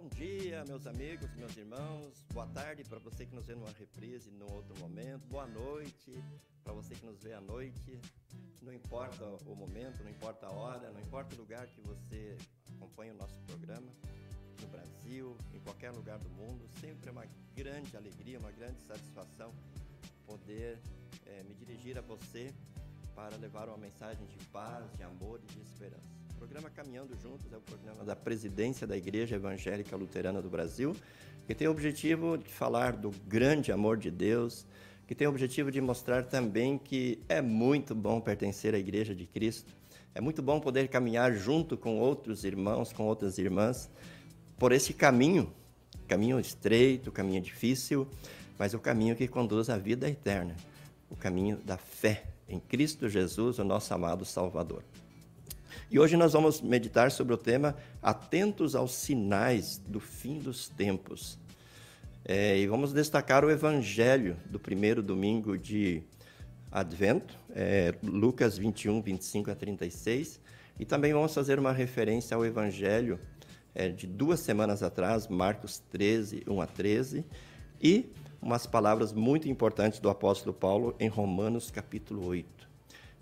Bom dia, meus amigos, meus irmãos. Boa tarde para você que nos vê numa reprise num outro momento. Boa noite para você que nos vê à noite. Não importa o momento, não importa a hora, não importa o lugar que você acompanha o nosso programa, no Brasil, em qualquer lugar do mundo, sempre é uma grande alegria, uma grande satisfação poder é, me dirigir a você para levar uma mensagem de paz, de amor e de esperança. O programa Caminhando Juntos é o programa da presidência da Igreja Evangélica Luterana do Brasil, que tem o objetivo de falar do grande amor de Deus, que tem o objetivo de mostrar também que é muito bom pertencer à Igreja de Cristo, é muito bom poder caminhar junto com outros irmãos, com outras irmãs, por esse caminho, caminho estreito, caminho difícil, mas o caminho que conduz à vida eterna, o caminho da fé em Cristo Jesus, o nosso amado Salvador. E hoje nós vamos meditar sobre o tema Atentos aos sinais do fim dos tempos. É, e vamos destacar o evangelho do primeiro domingo de Advento, é, Lucas 21, 25 a 36. E também vamos fazer uma referência ao evangelho é, de duas semanas atrás, Marcos 13, 1 a 13. E umas palavras muito importantes do apóstolo Paulo em Romanos capítulo 8.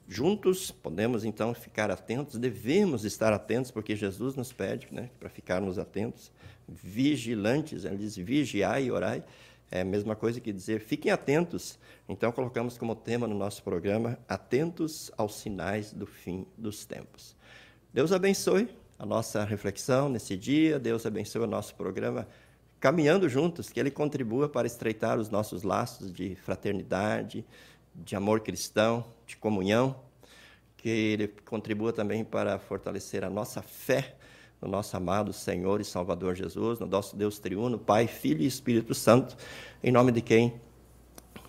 Juntos, podemos então ficar atentos, devemos estar atentos, porque Jesus nos pede né, para ficarmos atentos, vigilantes, ele diz vigiai e orai, é a mesma coisa que dizer fiquem atentos. Então, colocamos como tema no nosso programa, atentos aos sinais do fim dos tempos. Deus abençoe a nossa reflexão nesse dia, Deus abençoe o nosso programa Caminhando Juntos, que ele contribua para estreitar os nossos laços de fraternidade, de amor cristão, de comunhão, que ele contribua também para fortalecer a nossa fé no nosso amado Senhor e Salvador Jesus, no nosso Deus triuno, Pai, Filho e Espírito Santo, em nome de quem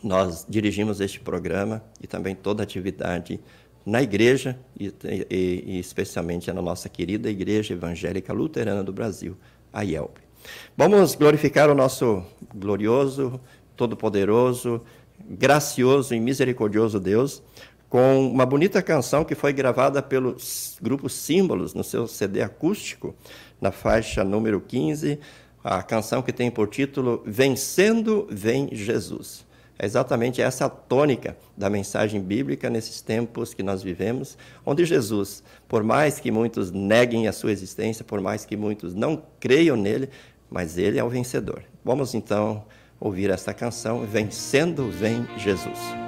nós dirigimos este programa e também toda atividade na igreja e, e, e, especialmente na nossa querida Igreja Evangélica Luterana do Brasil, a IELB. Vamos glorificar o nosso glorioso, todo-poderoso gracioso e misericordioso Deus, com uma bonita canção que foi gravada pelo grupo Símbolos no seu CD acústico, na faixa número 15, a canção que tem por título Vencendo Vem Jesus. É exatamente essa a tônica da mensagem bíblica nesses tempos que nós vivemos, onde Jesus, por mais que muitos neguem a sua existência, por mais que muitos não creiam nele, mas ele é o vencedor. Vamos então ouvir esta canção, Vencendo Vem Jesus.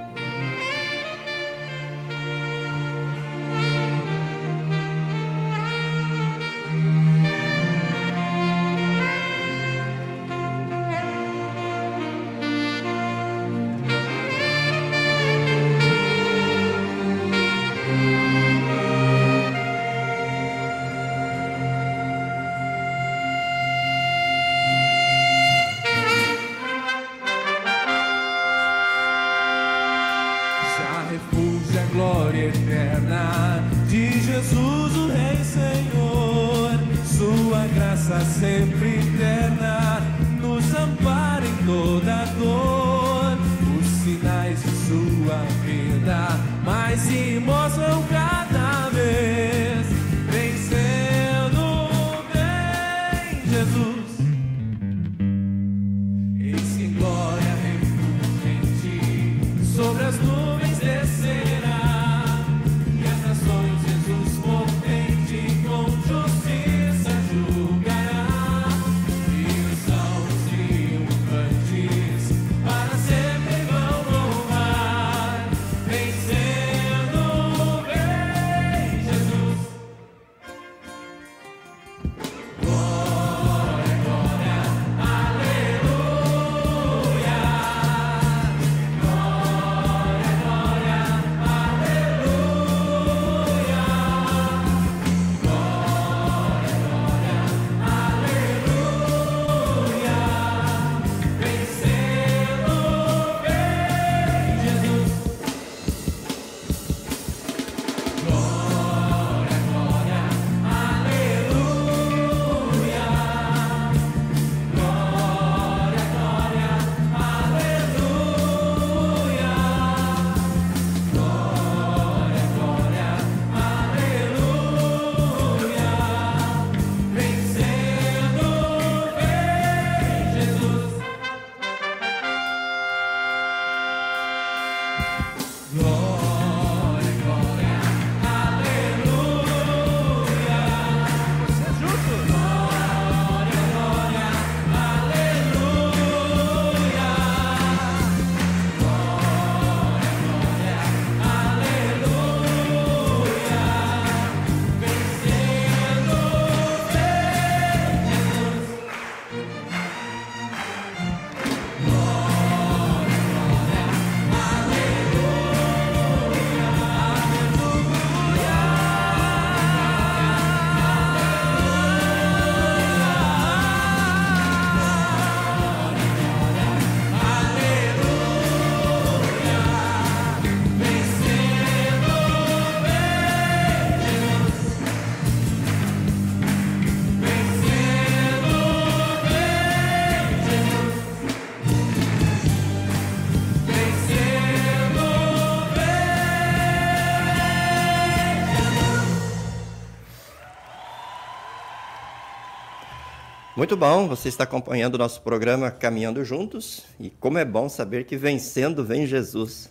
Muito bom, você está acompanhando o nosso programa Caminhando Juntos. E como é bom saber que vencendo vem Jesus.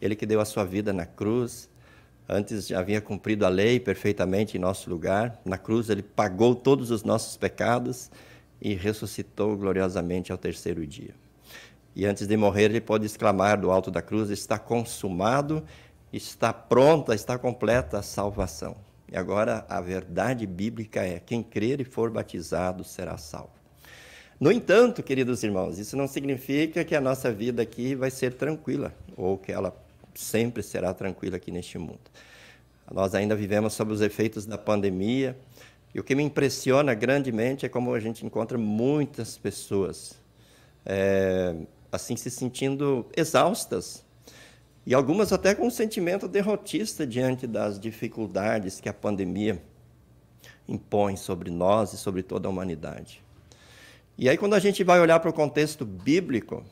Ele que deu a sua vida na cruz. Antes já havia cumprido a lei perfeitamente em nosso lugar. Na cruz ele pagou todos os nossos pecados e ressuscitou gloriosamente ao terceiro dia. E antes de morrer, ele pode exclamar do alto da cruz: Está consumado, está pronta, está completa a salvação. E agora a verdade bíblica é: quem crer e for batizado será salvo. No entanto, queridos irmãos, isso não significa que a nossa vida aqui vai ser tranquila, ou que ela sempre será tranquila aqui neste mundo. Nós ainda vivemos sob os efeitos da pandemia, e o que me impressiona grandemente é como a gente encontra muitas pessoas é, assim se sentindo exaustas e algumas até com um sentimento derrotista diante das dificuldades que a pandemia impõe sobre nós e sobre toda a humanidade. E aí, quando a gente vai olhar para o contexto bíblico,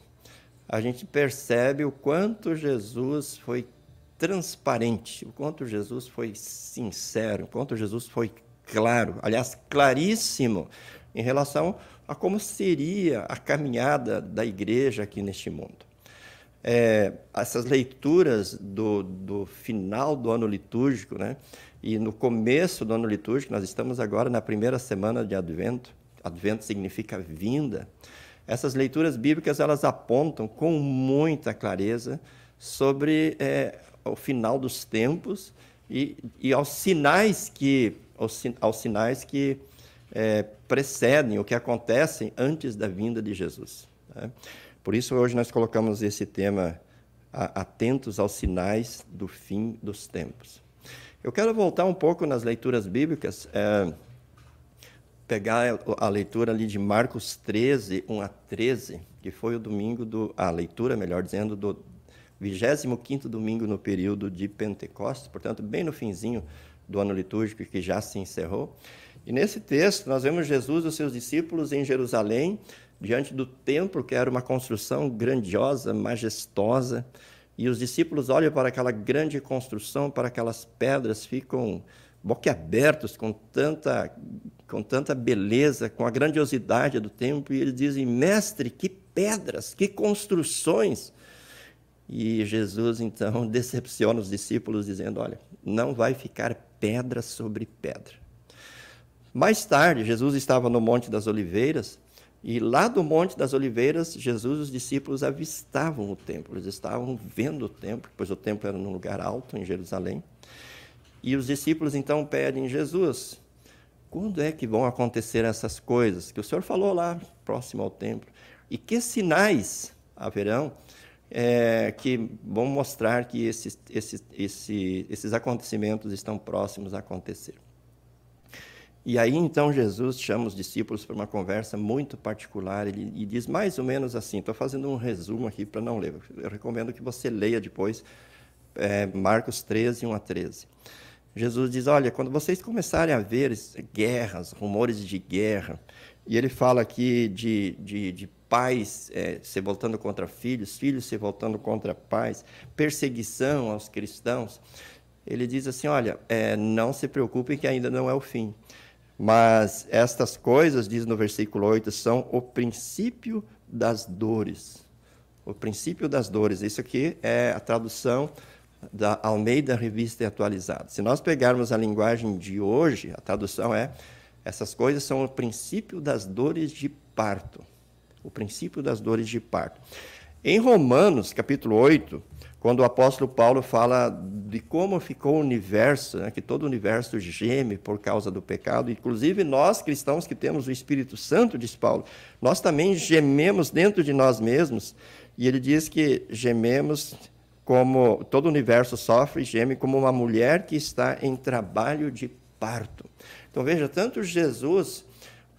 a gente percebe o quanto Jesus foi transparente, o quanto Jesus foi sincero, o quanto Jesus foi claro, aliás, claríssimo, em relação a como seria a caminhada da igreja aqui neste mundo é, essas leituras do, do final do ano litúrgico, né? E no começo do ano litúrgico, nós estamos agora na primeira semana de Advento. Advento significa vinda. Essas leituras bíblicas elas apontam com muita clareza sobre é, o final dos tempos e, e aos sinais que aos, aos sinais que é, precedem o que acontecem antes da vinda de Jesus. Né? Por isso, hoje nós colocamos esse tema atentos aos sinais do fim dos tempos. Eu quero voltar um pouco nas leituras bíblicas, é, pegar a leitura ali de Marcos 13, 1 a 13, que foi o domingo do. A leitura, melhor dizendo, do 25 domingo no período de Pentecostes, portanto, bem no finzinho do ano litúrgico que já se encerrou. E nesse texto, nós vemos Jesus e os seus discípulos em Jerusalém, diante do templo, que era uma construção grandiosa, majestosa, e os discípulos olham para aquela grande construção, para aquelas pedras, ficam boquiabertos com tanta, com tanta beleza, com a grandiosidade do templo, e eles dizem: Mestre, que pedras, que construções! E Jesus então decepciona os discípulos, dizendo: Olha, não vai ficar pedra sobre pedra. Mais tarde, Jesus estava no Monte das Oliveiras e lá do Monte das Oliveiras, Jesus e os discípulos avistavam o templo, eles estavam vendo o templo, pois o templo era num lugar alto, em Jerusalém. E os discípulos então pedem: Jesus, quando é que vão acontecer essas coisas que o Senhor falou lá, próximo ao templo? E que sinais haverão é, que vão mostrar que esses, esses, esses, esses acontecimentos estão próximos a acontecer? E aí então Jesus chama os discípulos para uma conversa muito particular ele, e diz mais ou menos assim: estou fazendo um resumo aqui para não ler, eu recomendo que você leia depois é, Marcos 13, 1 a 13. Jesus diz: Olha, quando vocês começarem a ver guerras, rumores de guerra, e ele fala aqui de, de, de pais é, se voltando contra filhos, filhos se voltando contra pais, perseguição aos cristãos. Ele diz assim: Olha, é, não se preocupem que ainda não é o fim. Mas estas coisas, diz no versículo 8, são o princípio das dores. O princípio das dores. Isso aqui é a tradução da Almeida Revista e Atualizada. Se nós pegarmos a linguagem de hoje, a tradução é: essas coisas são o princípio das dores de parto. O princípio das dores de parto. Em Romanos, capítulo 8, quando o apóstolo Paulo fala de como ficou o universo, né, que todo o universo geme por causa do pecado, inclusive nós cristãos que temos o Espírito Santo, diz Paulo, nós também gememos dentro de nós mesmos, e ele diz que gememos como todo o universo sofre, geme como uma mulher que está em trabalho de parto. Então veja, tanto Jesus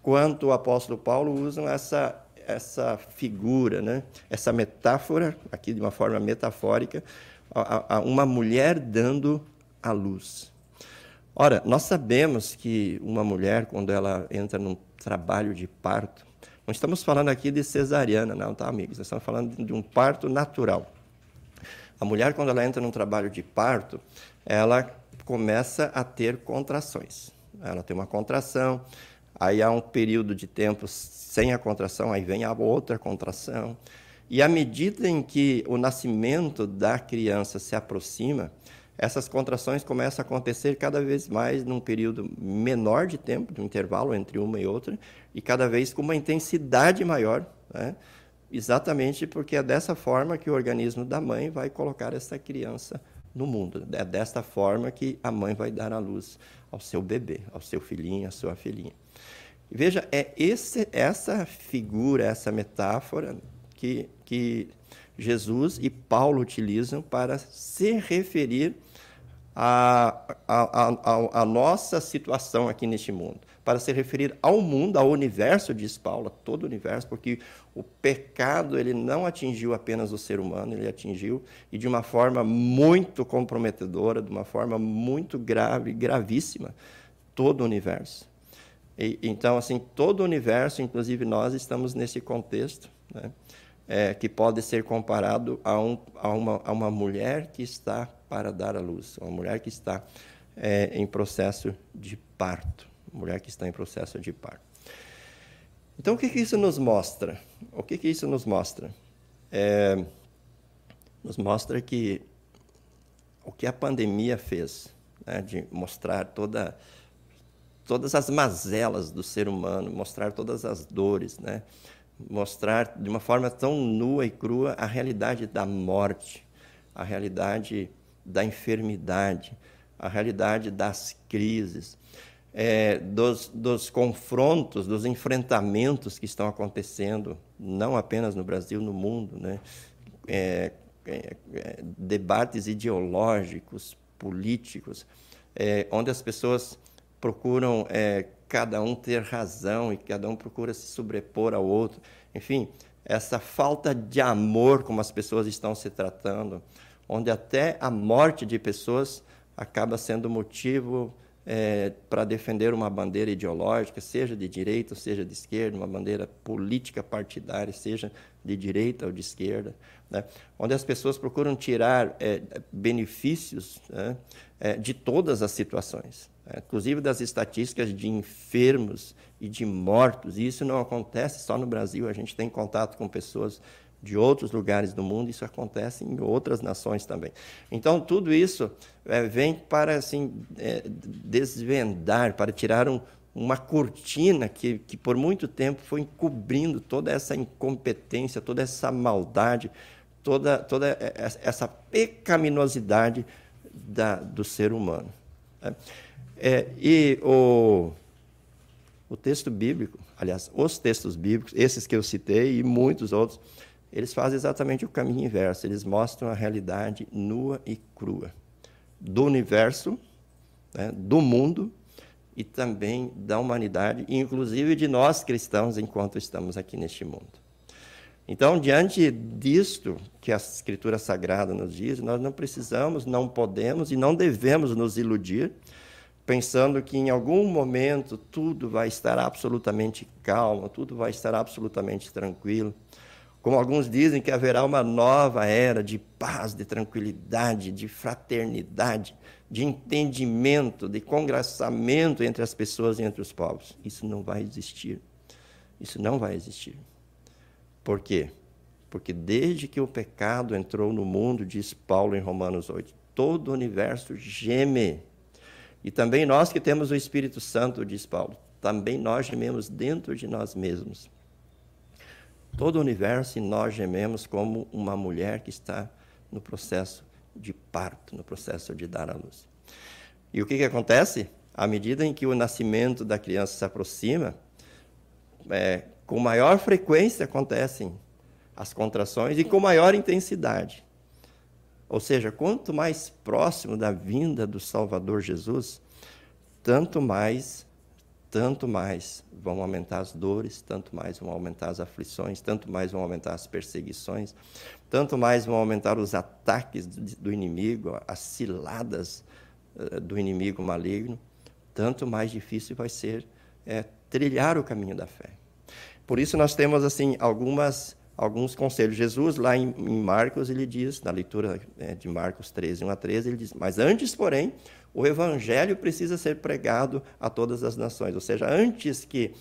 quanto o apóstolo Paulo usam essa essa figura, né? essa metáfora, aqui de uma forma metafórica, a, a uma mulher dando a luz. Ora, nós sabemos que uma mulher, quando ela entra num trabalho de parto, não estamos falando aqui de cesariana, não, tá, amigos? Estamos falando de um parto natural. A mulher, quando ela entra num trabalho de parto, ela começa a ter contrações. Ela tem uma contração, aí há um período de tempo sem a contração, aí vem a outra contração. E à medida em que o nascimento da criança se aproxima, essas contrações começam a acontecer cada vez mais num período menor de tempo, de um intervalo entre uma e outra, e cada vez com uma intensidade maior, né? exatamente porque é dessa forma que o organismo da mãe vai colocar essa criança no mundo. É desta forma que a mãe vai dar a luz ao seu bebê, ao seu filhinho, à sua filhinha. Veja, é esse, essa figura, essa metáfora que, que Jesus e Paulo utilizam para se referir à, à, à, à nossa situação aqui neste mundo para se referir ao mundo, ao universo, diz Paulo, todo o universo, porque o pecado ele não atingiu apenas o ser humano, ele atingiu e de uma forma muito comprometedora, de uma forma muito grave, gravíssima, todo o universo. E, então, assim, todo o universo, inclusive nós, estamos nesse contexto, né, é, que pode ser comparado a, um, a, uma, a uma mulher que está para dar à luz, uma mulher que está é, em processo de parto mulher que está em processo de parto. Então, o que, que isso nos mostra? O que, que isso nos mostra? É, nos mostra que o que a pandemia fez, né, de mostrar toda, todas as mazelas do ser humano, mostrar todas as dores, né, mostrar de uma forma tão nua e crua a realidade da morte, a realidade da enfermidade, a realidade das crises, é, dos, dos confrontos, dos enfrentamentos que estão acontecendo, não apenas no Brasil, no mundo, né? É, é, debates ideológicos, políticos, onde as pessoas procuram é, cada um ter razão e cada um procura se sobrepor ao outro. Enfim, essa falta de amor como as pessoas estão se tratando, onde até a morte de pessoas acaba sendo motivo é, para defender uma bandeira ideológica, seja de direita ou seja de esquerda, uma bandeira política partidária, seja de direita ou de esquerda, né? onde as pessoas procuram tirar é, benefícios né, é, de todas as situações? Inclusive das estatísticas de enfermos e de mortos. E isso não acontece só no Brasil, a gente tem contato com pessoas de outros lugares do mundo, isso acontece em outras nações também. Então, tudo isso é, vem para assim, é, desvendar, para tirar um, uma cortina que, que por muito tempo foi encobrindo toda essa incompetência, toda essa maldade, toda, toda essa pecaminosidade da, do ser humano. Né? É, e o, o texto bíblico, aliás, os textos bíblicos, esses que eu citei e muitos outros, eles fazem exatamente o caminho inverso. Eles mostram a realidade nua e crua do universo, né, do mundo e também da humanidade, inclusive de nós cristãos, enquanto estamos aqui neste mundo. Então, diante disto que a Escritura Sagrada nos diz, nós não precisamos, não podemos e não devemos nos iludir, pensando que em algum momento tudo vai estar absolutamente calmo, tudo vai estar absolutamente tranquilo. Como alguns dizem que haverá uma nova era de paz, de tranquilidade, de fraternidade, de entendimento, de congraçamento entre as pessoas e entre os povos. Isso não vai existir. Isso não vai existir. Por quê? Porque desde que o pecado entrou no mundo, diz Paulo em Romanos 8, todo o universo geme. E também nós que temos o Espírito Santo, diz Paulo, também nós gememos dentro de nós mesmos todo o universo e nós gememos como uma mulher que está no processo de parto, no processo de dar à luz. E o que, que acontece? À medida em que o nascimento da criança se aproxima, é, com maior frequência acontecem as contrações e com maior intensidade. Ou seja, quanto mais próximo da vinda do Salvador Jesus, tanto mais tanto mais vão aumentar as dores, tanto mais vão aumentar as aflições, tanto mais vão aumentar as perseguições, tanto mais vão aumentar os ataques do inimigo, as ciladas eh, do inimigo maligno, tanto mais difícil vai ser é, trilhar o caminho da fé. Por isso nós temos assim algumas alguns conselhos. Jesus lá em, em Marcos ele diz, na leitura é, de Marcos 13, 1 a 13, ele diz: "Mas antes, porém, O evangelho precisa ser pregado a todas as nações, ou seja, antes que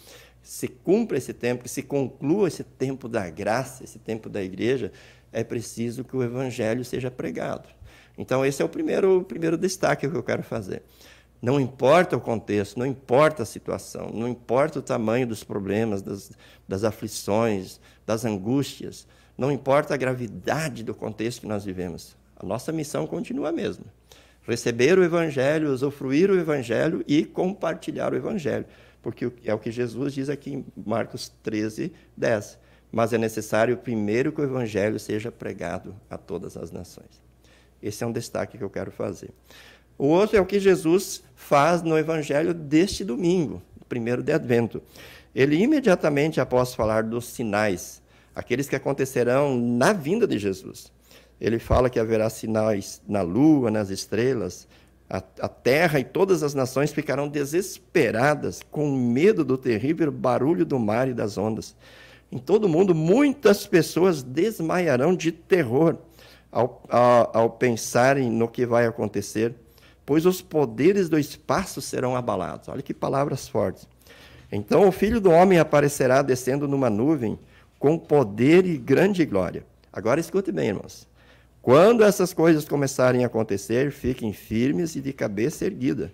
se cumpra esse tempo, que se conclua esse tempo da graça, esse tempo da igreja, é preciso que o evangelho seja pregado. Então, esse é o primeiro, o primeiro destaque que eu quero fazer. Não importa o contexto, não importa a situação, não importa o tamanho dos problemas, das, das aflições, das angústias, não importa a gravidade do contexto que nós vivemos. A nossa missão continua a mesma. Receber o Evangelho, usufruir o Evangelho e compartilhar o Evangelho. Porque é o que Jesus diz aqui em Marcos 13, 10. Mas é necessário primeiro que o Evangelho seja pregado a todas as nações. Esse é um destaque que eu quero fazer. O outro é o que Jesus faz no Evangelho deste domingo, primeiro de Advento. Ele imediatamente após falar dos sinais, aqueles que acontecerão na vinda de Jesus. Ele fala que haverá sinais na lua, nas estrelas, a, a, terra e todas as nações ficarão desesperadas com medo do terrível barulho do mar e das ondas. Em todo o mundo, muitas pessoas desmaiarão de terror ao, ao, ao pensarem no que vai acontecer, pois os poderes do espaço serão abalados. Olha que palavras fortes. Então o filho do homem aparecerá descendo numa nuvem com poder e grande glória. Agora escute bem, irmãos. Quando essas coisas começarem a acontecer, fiquem firmes e de cabeça erguida,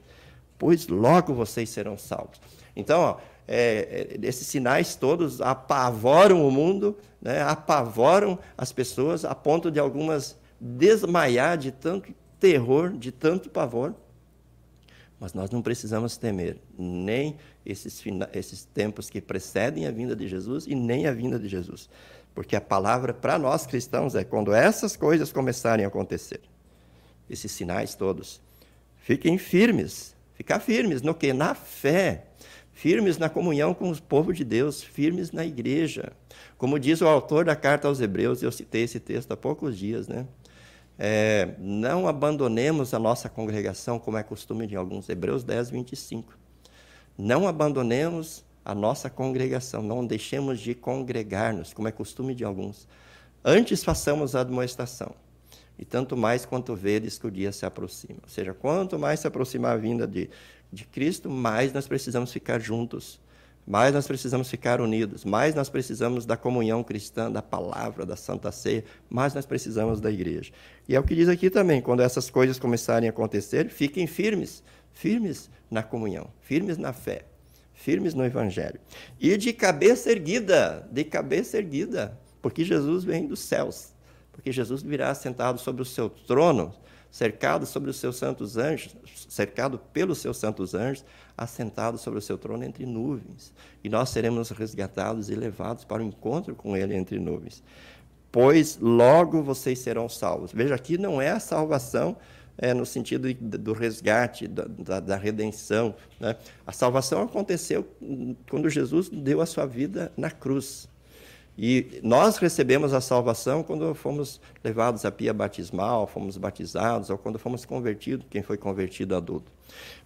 pois logo vocês serão salvos. Então, ó, é, é, esses sinais todos apavoram o mundo, né, apavoram as pessoas, a ponto de algumas desmaiar de tanto terror, de tanto pavor. Mas nós não precisamos temer nem esses, esses tempos que precedem a vinda de Jesus e nem a vinda de Jesus. Porque a palavra para nós cristãos é quando essas coisas começarem a acontecer, esses sinais todos, fiquem firmes. Ficar firmes no que? Na fé firmes na comunhão com o povo de Deus, firmes na igreja. Como diz o autor da carta aos Hebreus, eu citei esse texto há poucos dias, né? É, não abandonemos a nossa congregação, como é costume de alguns, Hebreus 10, 25. Não abandonemos a nossa congregação, não deixemos de congregar-nos, como é costume de alguns. Antes façamos a admoestação, e tanto mais quanto vedes que o dia se aproxima. Ou seja, quanto mais se aproximar a vinda de de Cristo, mais nós precisamos ficar juntos, mais nós precisamos ficar unidos, mais nós precisamos da comunhão cristã, da palavra, da Santa Ceia, mais nós precisamos da igreja. E é o que diz aqui também: quando essas coisas começarem a acontecer, fiquem firmes, firmes na comunhão, firmes na fé, firmes no Evangelho. E de cabeça erguida, de cabeça erguida, porque Jesus vem dos céus, porque Jesus virá sentado sobre o seu trono cercado sobre os seus santos anjos, cercado pelos seus santos anjos, assentado sobre o seu trono entre nuvens. E nós seremos resgatados e levados para o encontro com ele entre nuvens. Pois logo vocês serão salvos. Veja, aqui não é a salvação é, no sentido do resgate, da, da, redenção. Né? A salvação aconteceu quando Jesus deu a sua vida na cruz. E nós recebemos a salvação quando fomos levados à pia batismal, fomos batizados, ou quando fomos convertidos, quem foi convertido adulto.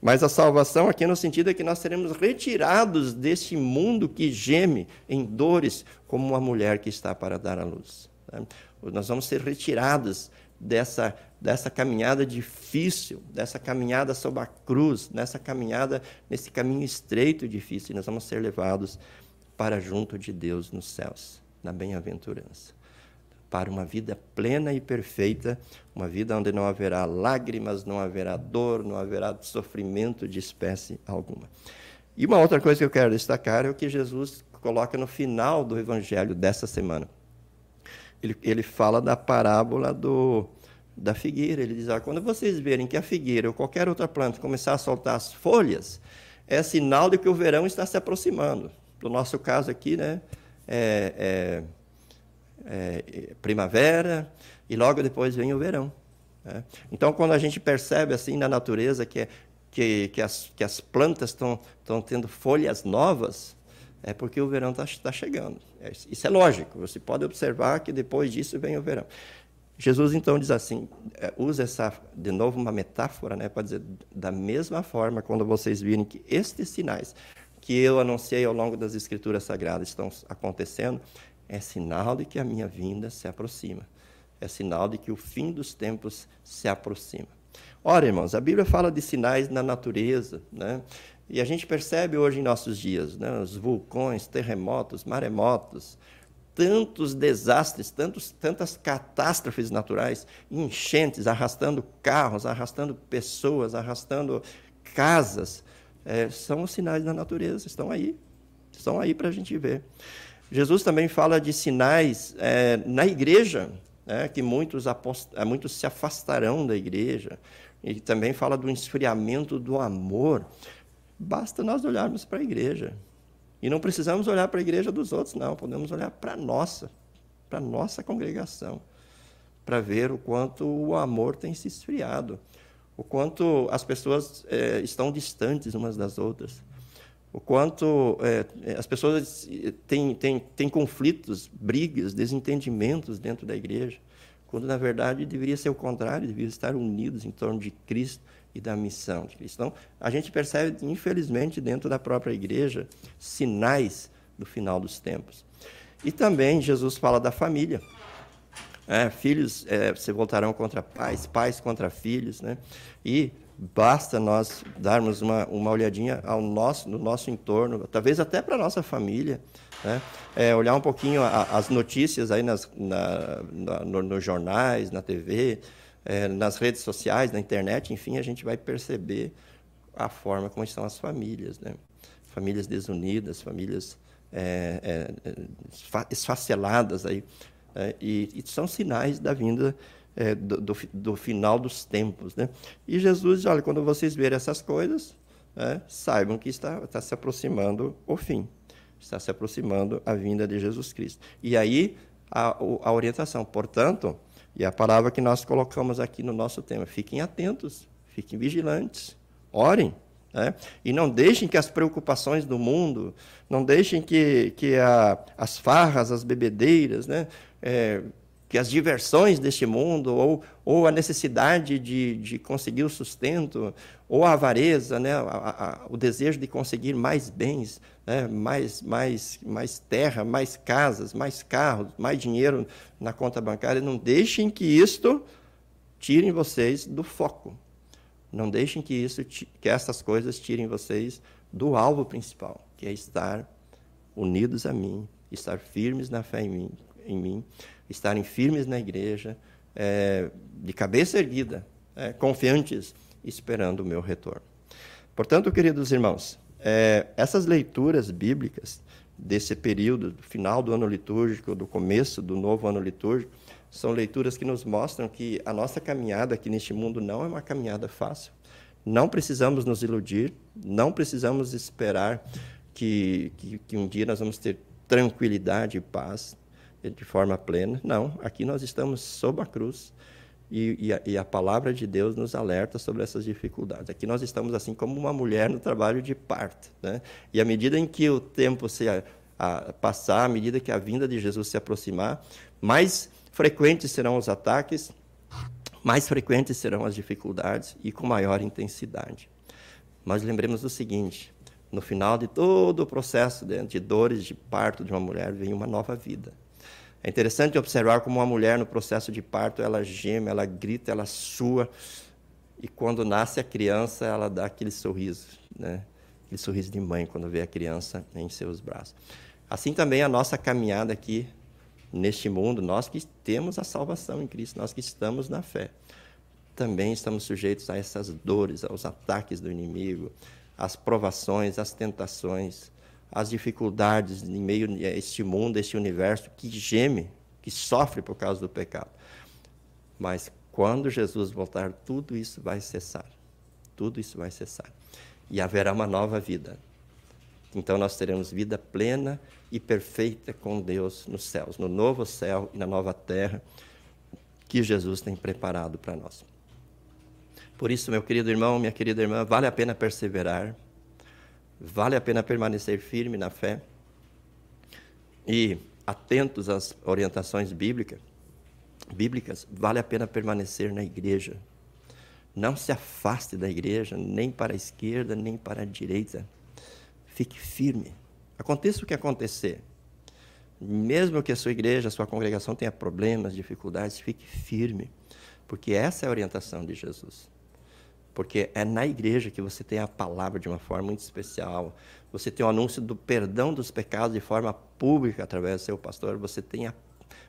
Mas a salvação aqui no sentido é que nós seremos retirados deste mundo que geme em dores, como uma mulher que está para dar à luz. Né? Nós vamos ser retirados dessa, dessa caminhada difícil, dessa caminhada sob a cruz, nessa caminhada, nesse caminho estreito e difícil, nós vamos ser levados para junto de Deus nos céus, na bem-aventurança. Para uma vida plena e perfeita, uma vida onde não haverá lágrimas, não haverá dor, não haverá sofrimento de espécie alguma. E uma outra coisa que eu quero destacar é o que Jesus coloca no final do evangelho dessa semana. Ele, ele fala da parábola do, da figueira. Ele diz: ah, quando vocês verem que a figueira ou qualquer outra planta começar a soltar as folhas, é sinal de que o verão está se aproximando no nosso caso aqui, né, é, é, é, primavera e logo depois vem o verão. Né? Então, quando a gente percebe assim na natureza que, que, que, as, que as plantas estão tendo folhas novas, é porque o verão está tá chegando. É, isso é lógico. Você pode observar que depois disso vem o verão. Jesus então diz assim, é, usa essa de novo uma metáfora, né, para dizer da mesma forma quando vocês virem que estes sinais que eu anunciei ao longo das Escrituras Sagradas estão acontecendo, é sinal de que a minha vinda se aproxima. É sinal de que o fim dos tempos se aproxima. Ora, irmãos, a Bíblia fala de sinais na natureza, né? E a gente percebe hoje em nossos dias, né? Os vulcões, terremotos, maremotos, tantos desastres, tantos, tantas catástrofes naturais, enchentes, arrastando carros, arrastando pessoas, arrastando casas, é, são os sinais da natureza, estão aí, estão aí para a gente ver. Jesus também fala de sinais é, na igreja, né, que muitos, apost... É, muitos se afastarão da igreja, e também fala do esfriamento do amor. Basta nós olharmos para a igreja. E não precisamos olhar para a igreja dos outros, não. Podemos olhar para a nossa, para a nossa congregação, para ver o quanto o amor tem se esfriado, o quanto as pessoas é, estão distantes umas das outras, o quanto é, as pessoas têm, têm, têm conflitos, brigas, desentendimentos dentro da igreja, quando na verdade deveria ser o contrário, deveria estar unidos em torno de Cristo e da missão de Cristo. Então, a gente percebe, infelizmente, dentro da própria igreja, sinais do final dos tempos. E também Jesus fala da família. É, filhos é, se voltarão contra pais, pais contra filhos, né? E basta nós darmos uma, uma olhadinha ao nosso, no nosso entorno, talvez até para a nossa família, né? É, olhar um pouquinho a, as notícias aí nas, na, na, no, nos jornais, na TV, é, nas redes sociais, na internet, enfim, a gente vai perceber a forma como estão as famílias, né? Famílias desunidas, famílias é, é, esfaceladas aí, é, e, e, são sinais da vinda é, do, do, do, final dos tempos, né? E Jesus diz, olha, quando vocês verem essas coisas, é, saibam que está, está se aproximando o fim, está se aproximando a vinda de Jesus Cristo. E aí a, a orientação, portanto, e a palavra que nós colocamos aqui no nosso tema: fiquem atentos, fiquem vigilantes, orem. Né? E não deixem que as preocupações do mundo, não deixem que, que a, as farras, as bebedeiras, né? É, que as diversões deste mundo, ou, ou a necessidade de, de conseguir o sustento, ou a avareza, né? A, a, o desejo de conseguir mais bens, né? mais, mais, mais terra, mais casas, mais carros, mais dinheiro na conta bancária, não deixem que isto tirem vocês do foco. Não deixem que, isso, que essas coisas tirem vocês do alvo principal, que é estar unidos a mim, estar firmes na fé em mim, em mim estarem firmes na igreja, é, de cabeça erguida, é, confiantes, esperando o meu retorno. Portanto, queridos irmãos, é, essas leituras bíblicas desse período, do final do ano litúrgico, do começo do novo ano litúrgico, são leituras que nos mostram que a nossa caminhada aqui neste mundo não é uma caminhada fácil. Não precisamos nos iludir, não precisamos esperar que, que, que um dia nós vamos ter tranquilidade e paz de forma plena. Não, aqui nós estamos sob a cruz e, e, a, e, a, palavra de Deus nos alerta sobre essas dificuldades. Aqui nós estamos assim como uma mulher no trabalho de parto. Né? E à medida em que o tempo se a, a passar, à medida que a vinda de Jesus se aproximar, mais frequentes serão os ataques, mais frequentes serão as dificuldades e com maior intensidade. Mas lembremos do seguinte: no final de todo o processo de dores de parto de uma mulher, vem uma nova vida. É interessante observar como uma mulher no processo de parto, ela geme, ela grita, ela sua, e quando nasce a criança, ela dá aquele sorriso, né? aquele sorriso de mãe quando vê a criança em seus braços. Assim também a nossa caminhada aqui neste mundo, nós que temos a salvação em Cristo, nós que estamos na fé, também estamos sujeitos a essas dores, aos ataques do inimigo, às provações, às tentações as dificuldades em meio a este mundo, este universo que geme, que sofre por causa do pecado. Mas quando Jesus voltar, tudo isso vai cessar. Tudo isso vai cessar. E haverá uma nova vida. Então nós teremos vida plena e perfeita com Deus nos céus, no novo céu e na nova terra que Jesus tem preparado para nós. Por isso, meu querido irmão, minha querida irmã, vale a pena perseverar Vale a pena permanecer firme na fé e atentos às orientações bíblicas. Bíblicas, vale a pena permanecer na igreja. Não se afaste da igreja, nem para a esquerda, nem para a direita. Fique firme. Aconteça o que acontecer. Mesmo que a sua igreja, a sua congregação tenha problemas, dificuldades, fique firme, porque essa é a orientação de Jesus. porque é na igreja que você tem a palavra de uma forma muito especial. Você tem o anúncio do perdão dos pecados de forma pública através do seu pastor. Você tem a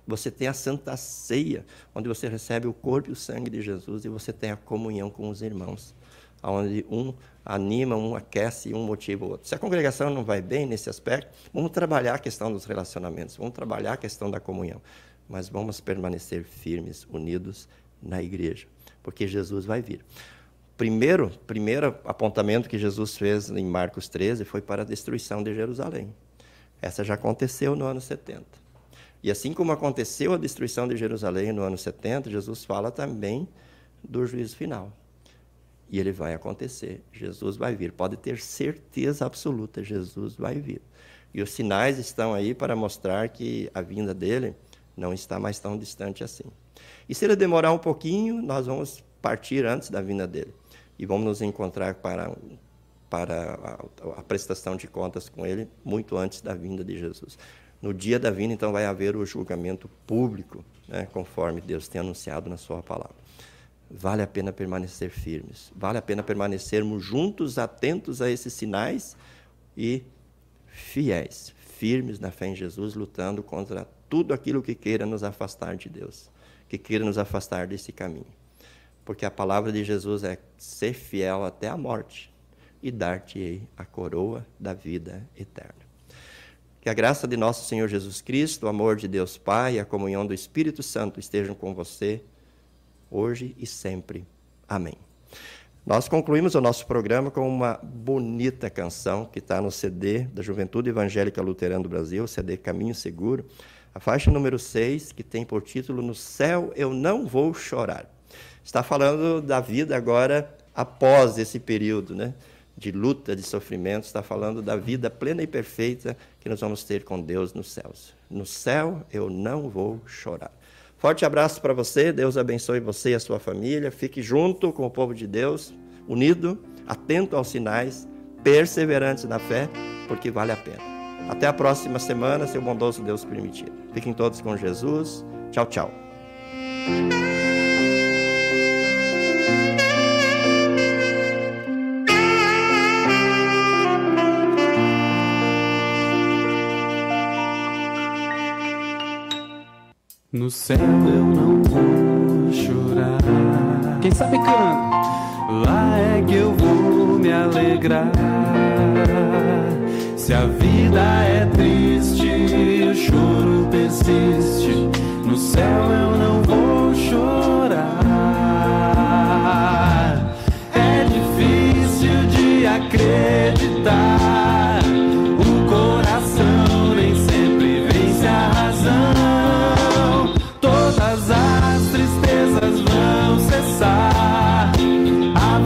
você tem a Santa Ceia, onde você recebe o corpo e o sangue de Jesus e você tem a comunhão com os irmãos, onde um anima, um aquece e um motiva o outro. Se a congregação não vai bem nesse aspecto, vamos trabalhar a questão dos relacionamentos, vamos trabalhar a questão da comunhão, mas vamos permanecer firmes, unidos na igreja, porque Jesus vai vir. Primeiro, primeiro apontamento que Jesus fez em Marcos 13 foi para a destruição de Jerusalém. Essa já aconteceu no ano 70. E assim como aconteceu a destruição de Jerusalém no ano 70, Jesus fala também do juízo final. E ele vai acontecer. Jesus vai vir. Pode ter certeza absoluta, Jesus vai vir. E os sinais estão aí para mostrar que a vinda dele não está mais tão distante assim. E se ele demorar um pouquinho, nós vamos partir antes da vinda dele. E vamos nos encontrar para, para a, a prestação de contas com ele muito antes da vinda de Jesus. No dia da vinda, então, vai haver o julgamento público, né, conforme Deus tem anunciado na Sua palavra. Vale a pena permanecer firmes, vale a pena permanecermos juntos, atentos a esses sinais e fiéis, firmes na fé em Jesus, lutando contra tudo aquilo que queira nos afastar de Deus, que queira nos afastar desse caminho. Porque a palavra de Jesus é ser fiel até a morte e dar-te-ei a coroa da vida eterna. Que a graça de nosso Senhor Jesus Cristo, o amor de Deus Pai e a comunhão do Espírito Santo estejam com você hoje e sempre. Amém. Nós concluímos o nosso programa com uma bonita canção que está no CD da Juventude Evangélica Luterana do Brasil, CD Caminho Seguro, a faixa número 6, que tem por título No Céu Eu Não Vou Chorar. Está falando da vida agora após esse período, né? de luta, de sofrimento, está falando da vida plena e perfeita que nós vamos ter com Deus nos céus. No céu eu não vou chorar. Forte abraço para você, Deus abençoe você e a sua família. Fique junto com o povo de Deus, unido, atento aos sinais, perseverante na fé, porque vale a pena. Até a próxima semana, se o bondoso Deus permitir. Fiquem todos com Jesus. Tchau, tchau. No céu eu não vou chorar. Quem sabe canta. Lá é que eu vou me alegrar. Se a vida é triste, o choro persiste. No céu eu não vou chorar. É difícil de acreditar.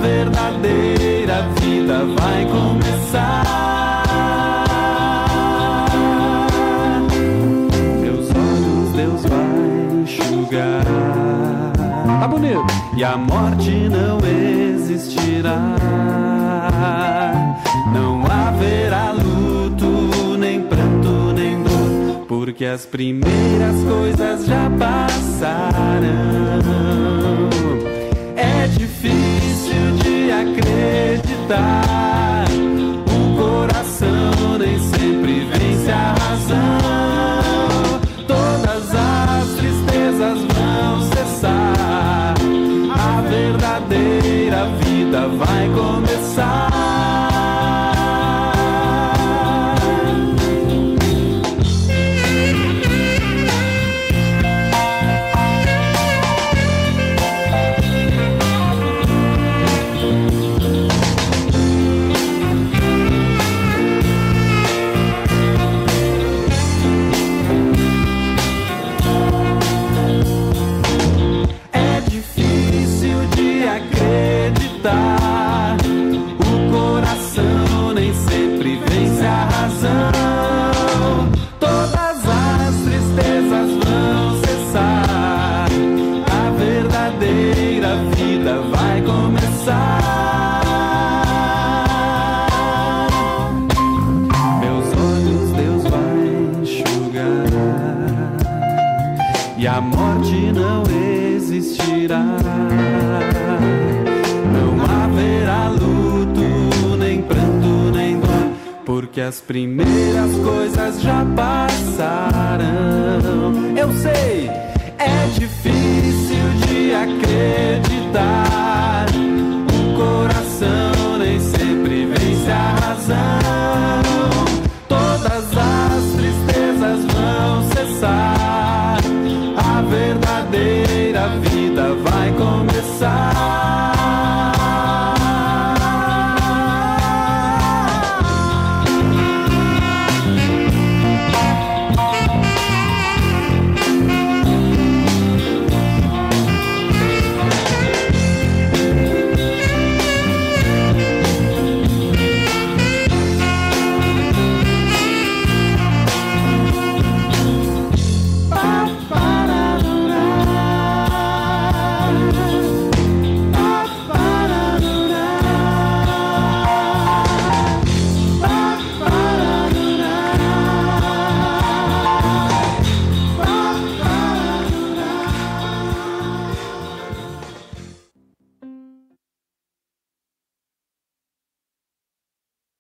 Verdadeira vida vai começar. Meus olhos Deus vai enxugar. Tá bonito. E a morte não existirá. Não haverá luto, nem pranto, nem dor, porque as primeiras coisas já passaram. O coração nem sempre vence a razão. Todas as tristezas vão cessar. A verdadeira vida vai começar. Sempre